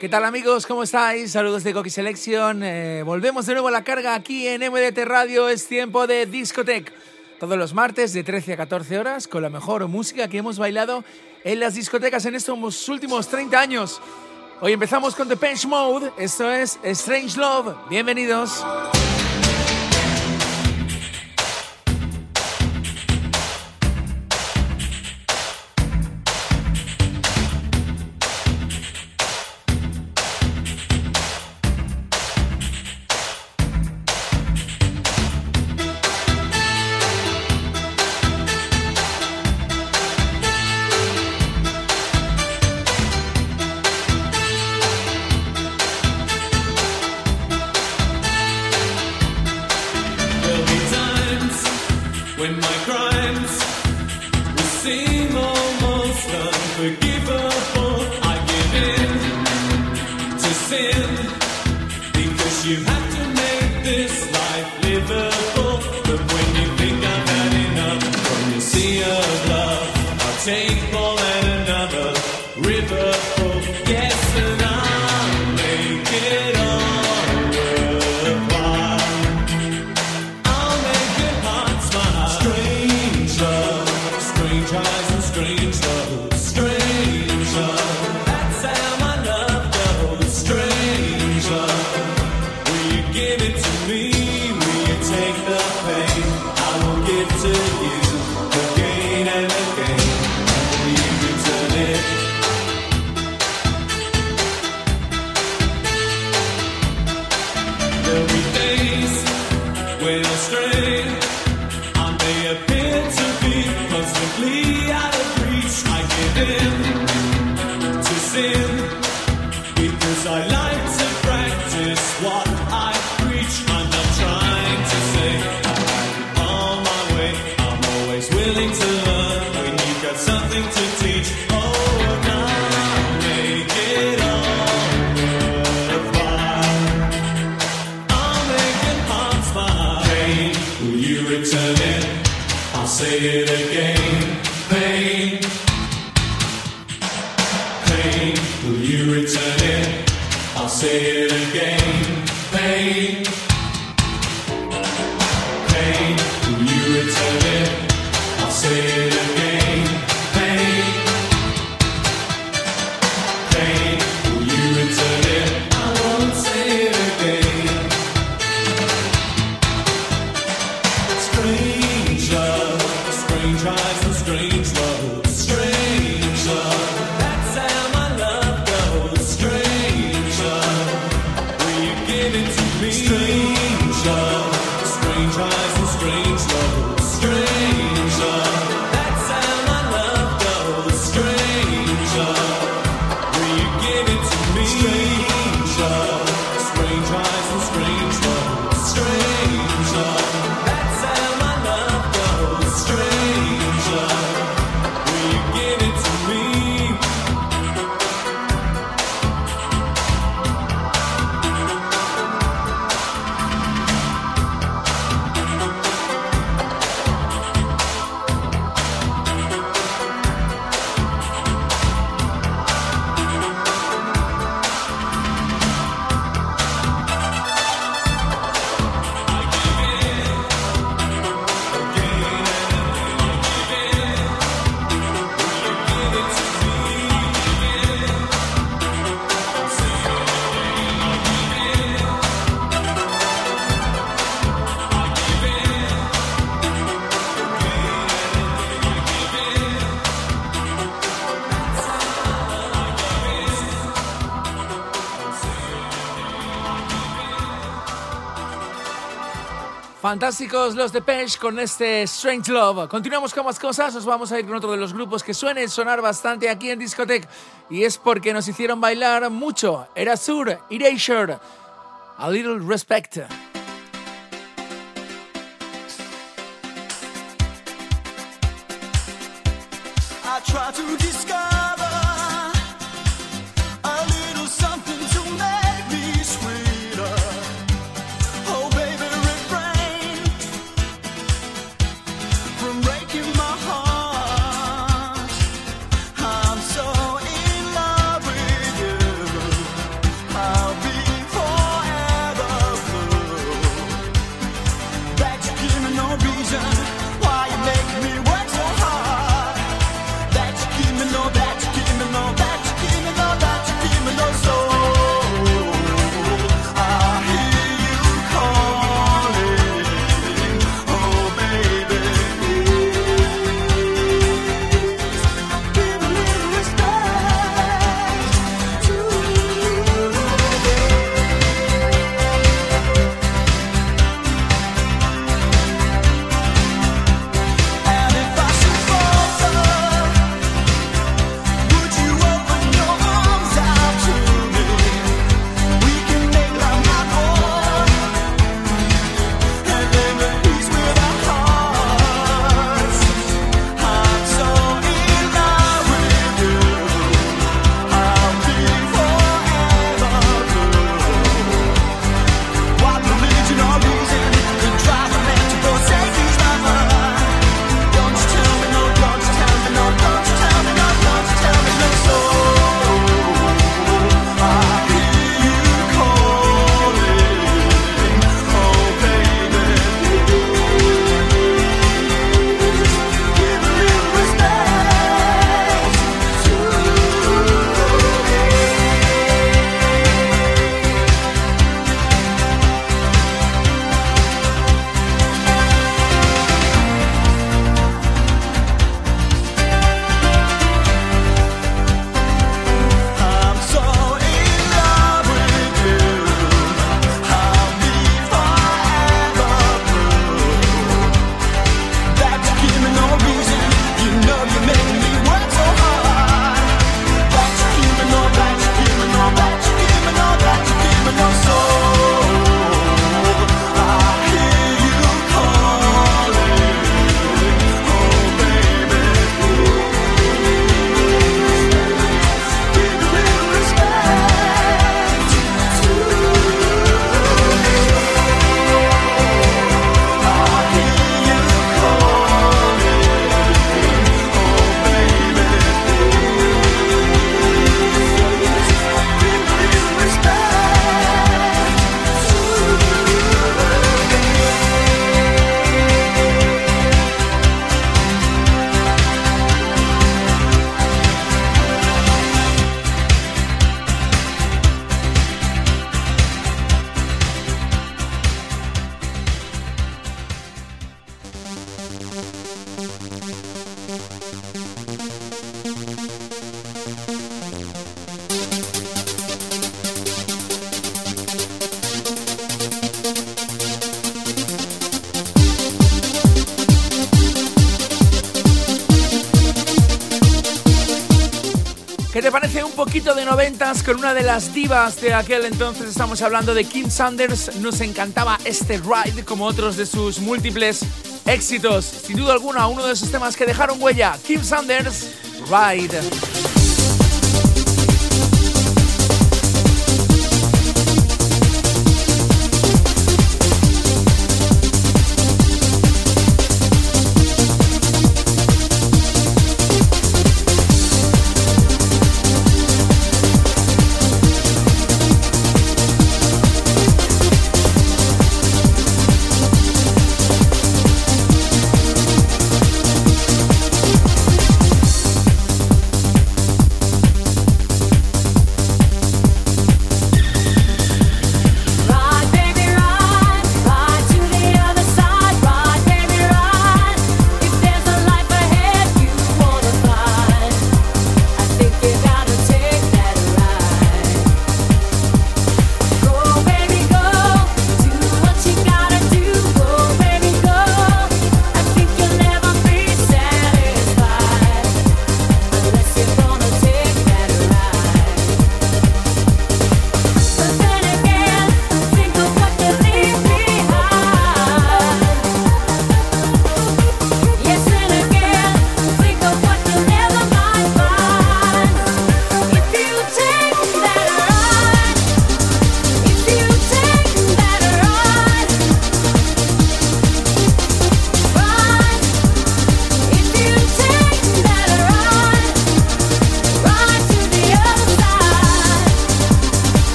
¿Qué tal amigos? ¿Cómo estáis? Saludos de Coqui Selection. Eh, volvemos de nuevo a la carga aquí en MDT Radio. Es tiempo de Discotech. Todos los martes de 13 a 14 horas con la mejor música que hemos bailado en las discotecas en estos últimos 30 años. Hoy empezamos con The Bench Mode. Esto es Strange Love. Bienvenidos. Strange. Fantásticos los de Page con este Strange Love. Continuamos con más cosas, os vamos a ir con otro de los grupos que suene sonar bastante aquí en Discotech y es porque nos hicieron bailar mucho. Era Sur, Erasure, A Little Respect. Con una de las divas de aquel entonces? Estamos hablando de Kim Sanders. Nos encantaba este ride como otros de sus múltiples éxitos. Sin duda alguna, uno de esos temas que dejaron huella. Kim Sanders, Ride.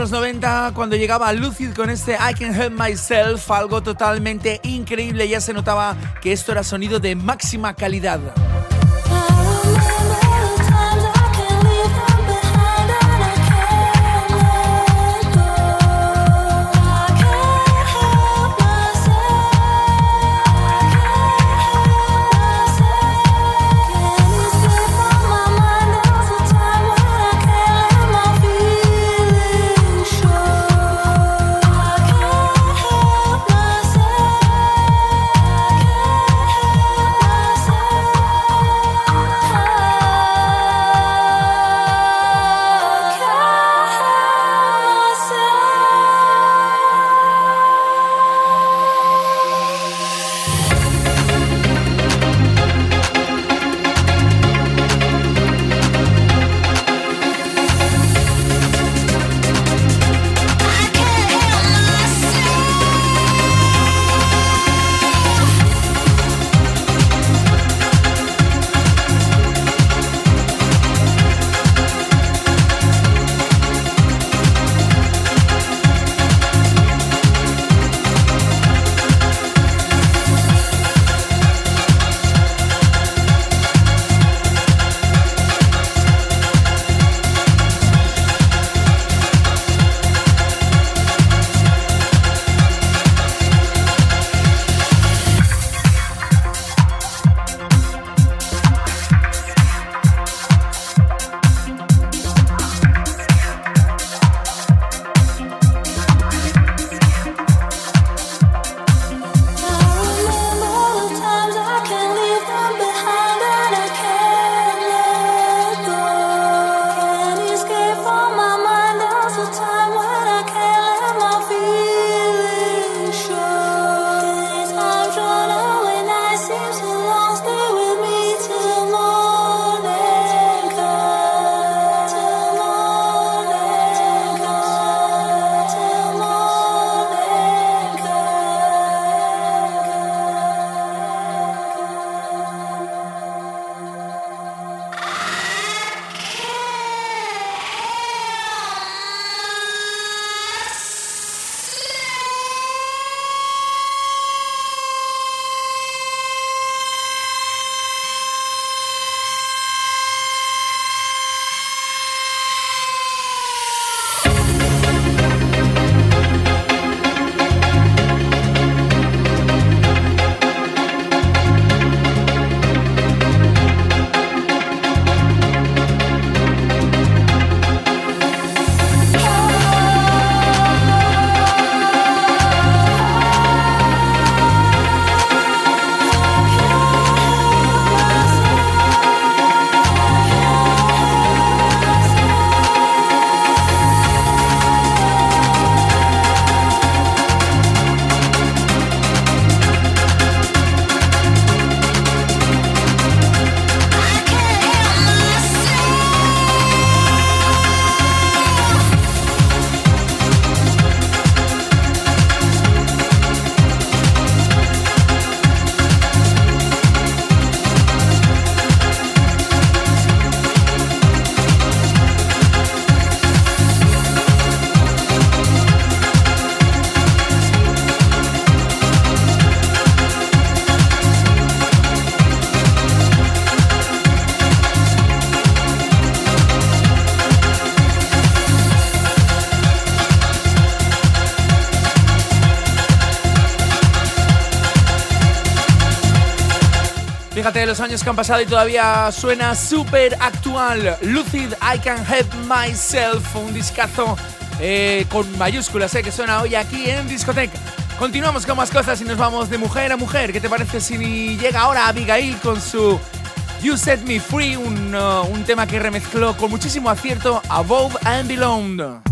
Los 90 cuando llegaba Lucid con este I Can Help Myself, algo totalmente increíble, ya se notaba que esto era sonido de máxima calidad. Los años que han pasado y todavía suena súper actual. Lucid, I Can Help Myself, un discazo eh, con mayúsculas eh, que suena hoy aquí en Discoteca. Continuamos con más cosas y nos vamos de mujer a mujer. ¿Qué te parece si llega ahora Abigail con su You Set Me Free, un, uh, tema que remezcló con muchísimo acierto Above and Beyond?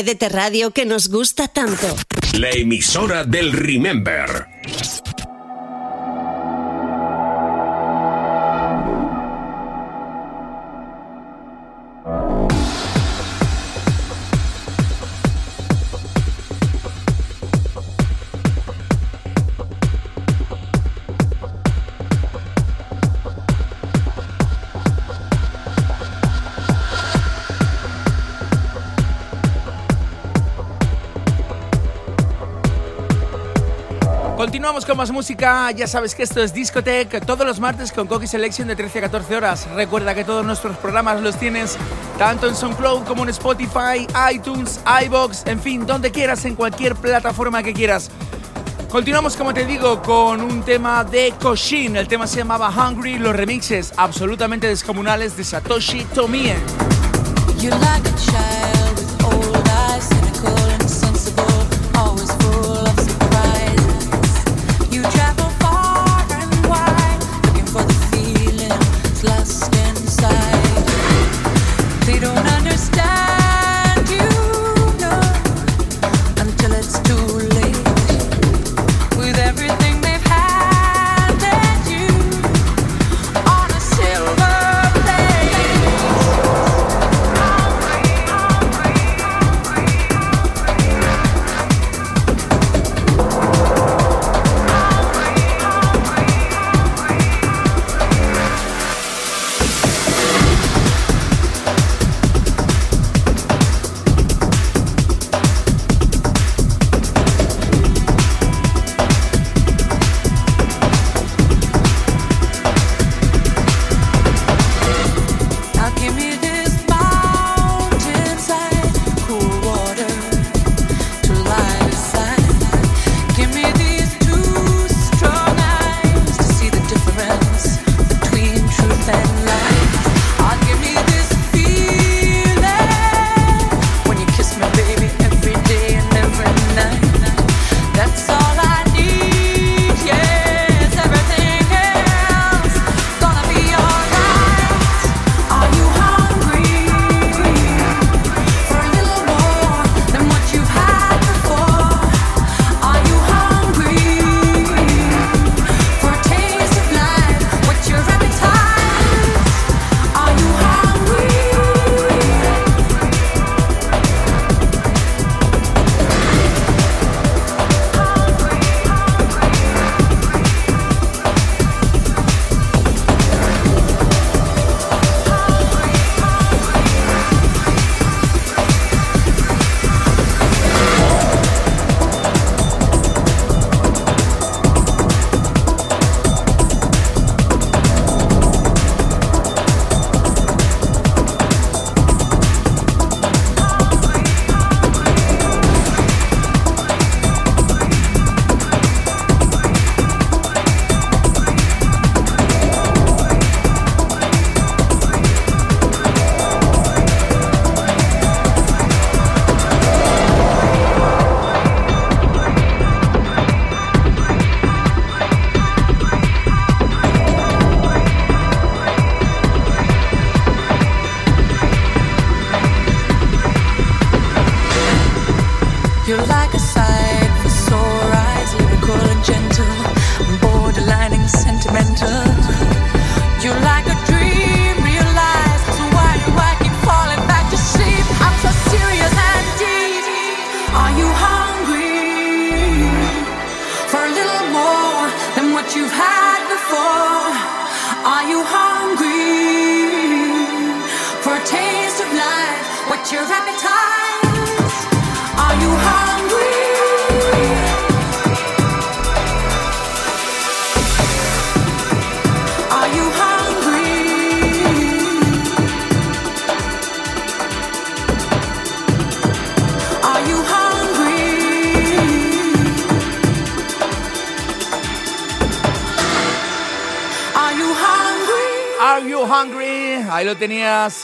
MDT Radio que nos gusta tanto? La emisora del Remember. Continuamos con más música, ya sabes que esto es Discotech, todos los martes con Coqui Selection de 13 a 14 horas. Recuerda que todos nuestros programas los tienes tanto en SoundCloud como en Spotify, iTunes, iBox, en fin, donde quieras, en cualquier plataforma que quieras. Continuamos, como te digo, con un tema de Koshin. El tema se llamaba Hungry, los remixes absolutamente descomunales de Satoshi Tomie. tenías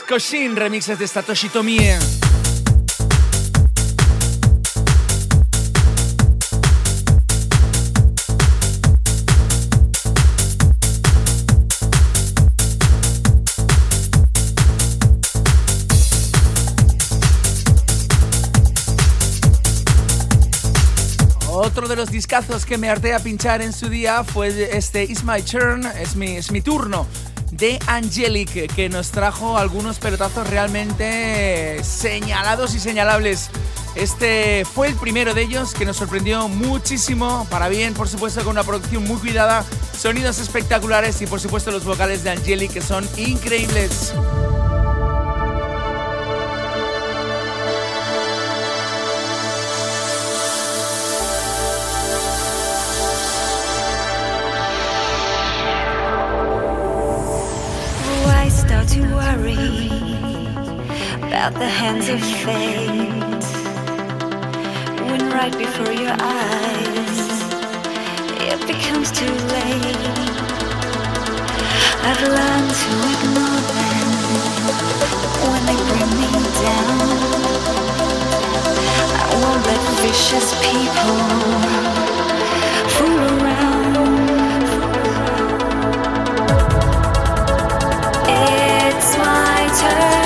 Koshin, remixes de Satoshi Tomie. Otro de los discazos que me harté a pinchar en su día fue este It's My Turn, es mi, es mi turno, de Angelic, que nos trajo algunos pelotazos realmente señalados y señalables. Este fue el primero de ellos que nos sorprendió muchísimo, para bien, por supuesto, con una producción muy cuidada, sonidos espectaculares y por supuesto los vocales de Angelic que son increíbles. at the hands of fate. When right before your eyes it becomes too late. I've learned to ignore them when they bring me down. I won't let vicious people fool around. It's my turn.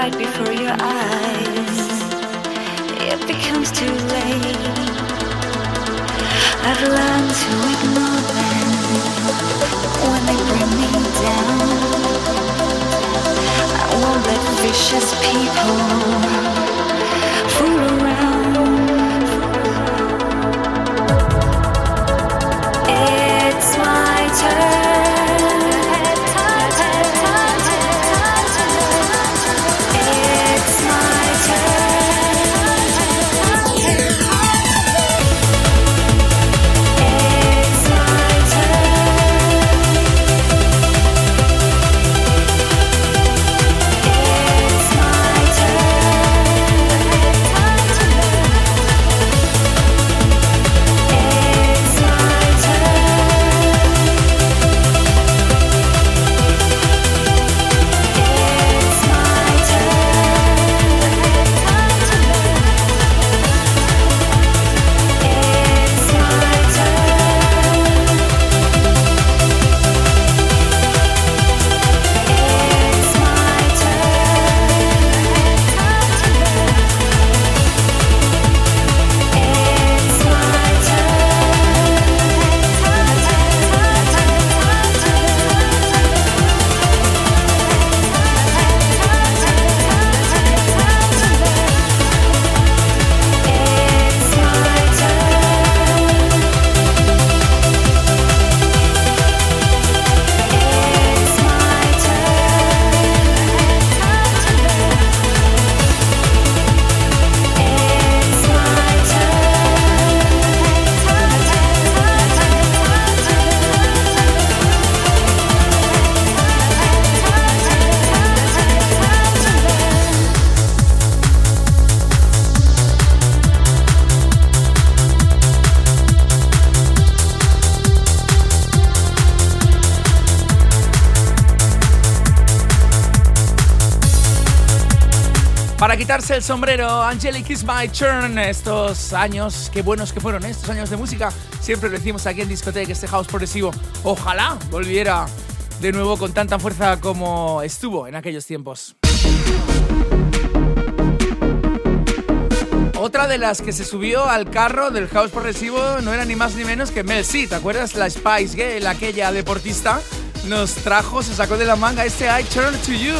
right before your eyes. It becomes too late. I've learned to ignore them when they bring me down. I won't let vicious people fool around. It's my turn. El sombrero, Angelic is my turn. Estos años, qué buenos que fueron ¿eh? estos años de música. Siempre lo decimos aquí en Discoteca, este house progresivo. Ojalá volviera de nuevo con tanta fuerza como estuvo en aquellos tiempos. Otra de las que se subió al carro del house progresivo no era ni más ni menos que Mel C. ¿Te acuerdas? La Spice Girl, aquella deportista, nos trajo, se sacó de la manga este I Turn to You.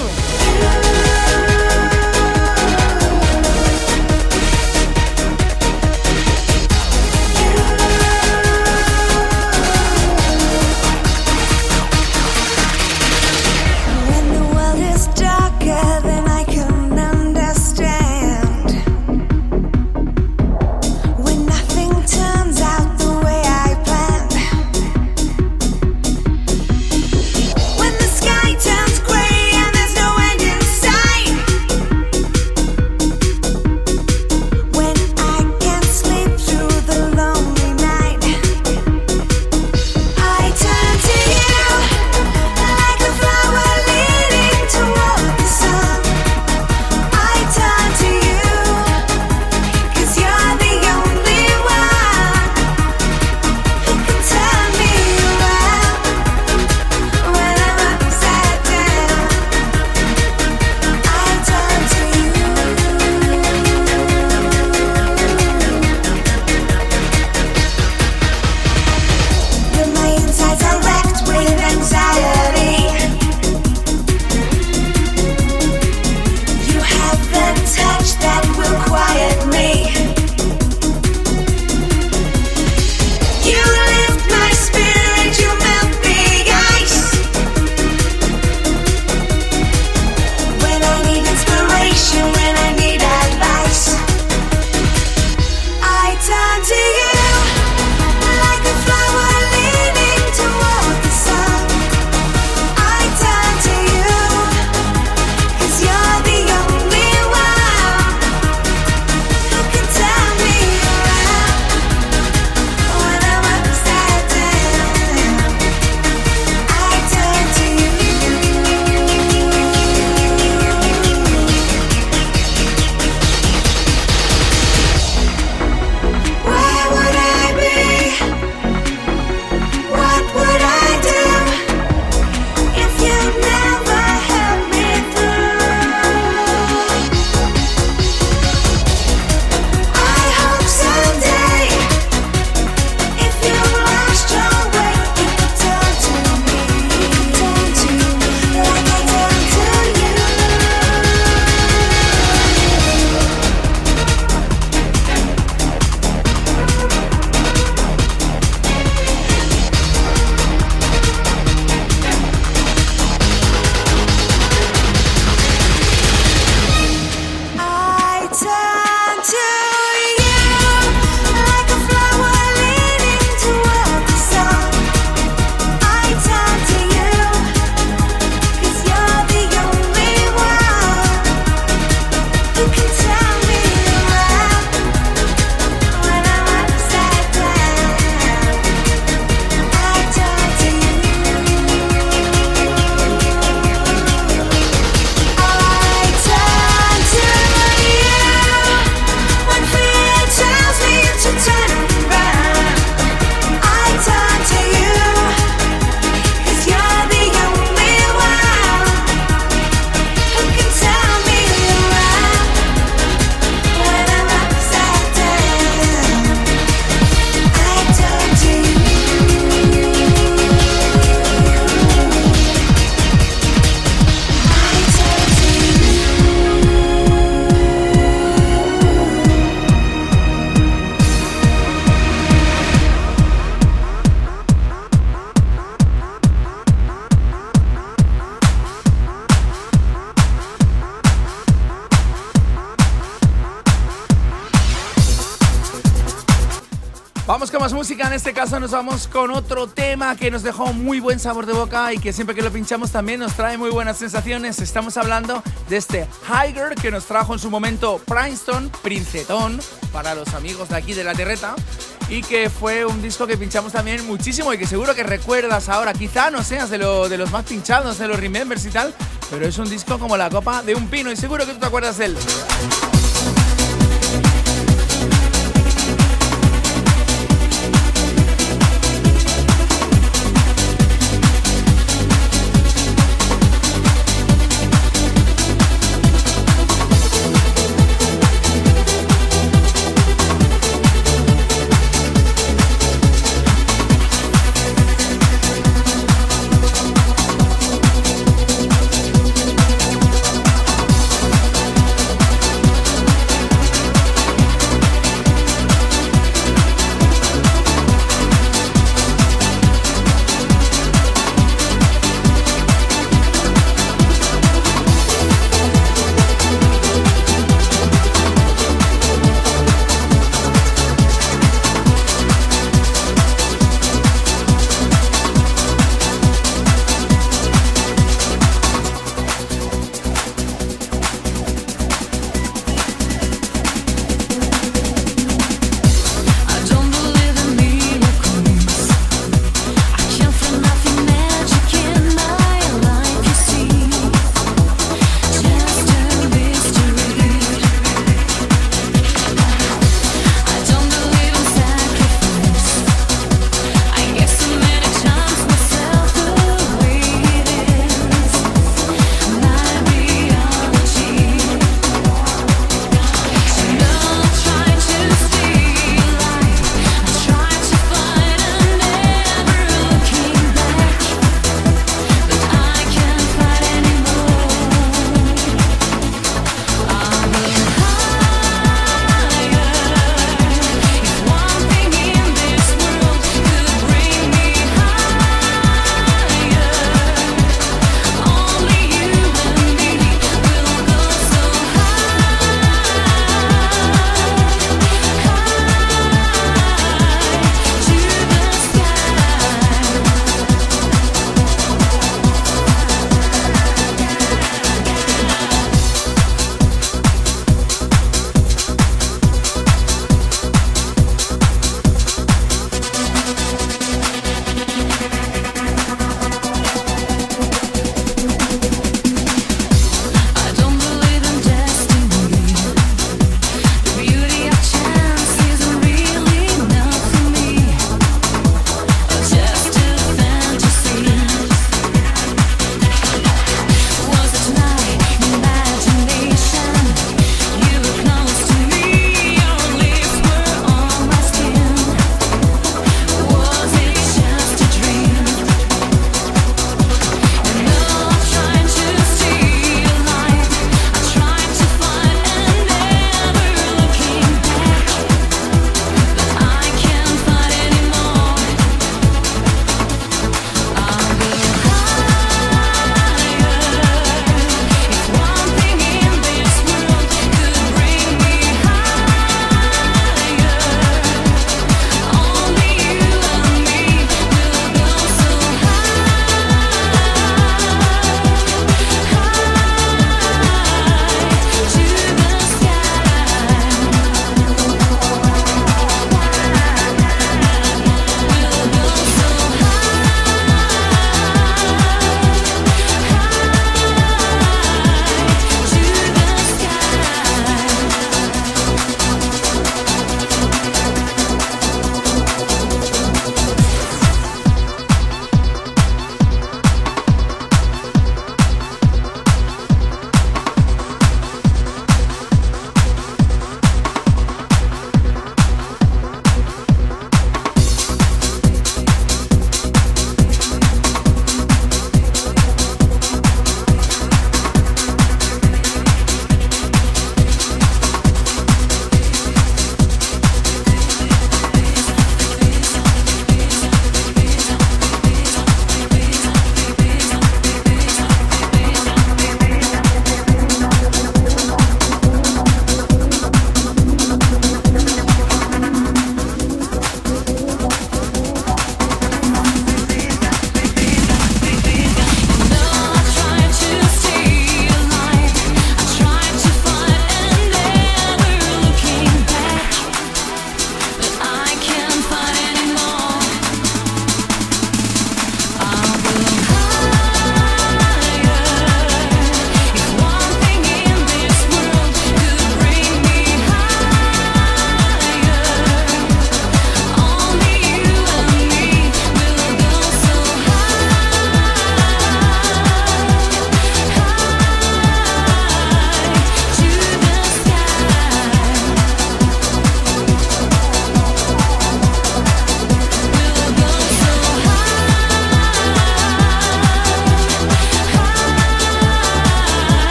En este caso nos vamos con otro tema que nos dejó muy buen sabor de boca y que siempre que lo pinchamos también nos trae muy buenas sensaciones. Estamos hablando de este Higer que nos trajo en su momento Princeton, Princetón, para los amigos de aquí de la Terreta, y que fue un disco que pinchamos también muchísimo y que seguro que recuerdas ahora. Quizá no seas de, de los más pinchados, de los remembers y tal, pero es un disco como la copa de un pino y seguro que tú te acuerdas de él.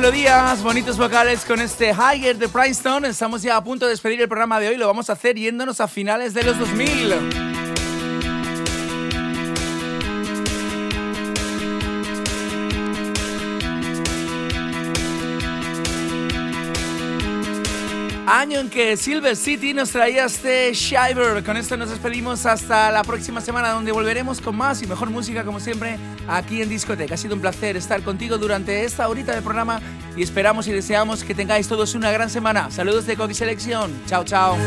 Melodías, bonitos vocales con este Higher de Princeton. Estamos ya a punto de despedir el programa de hoy. Lo vamos a hacer yéndonos a finales de los 2000. Año en que Silver City nos traía este Shiver. Con esto nos despedimos hasta la próxima semana donde volveremos con más y mejor música como siempre aquí en Discoteca. Ha sido un placer estar contigo durante esta horita de programa y esperamos y deseamos que tengáis todos una gran semana. Saludos de Coqui Selección. Chao, chao.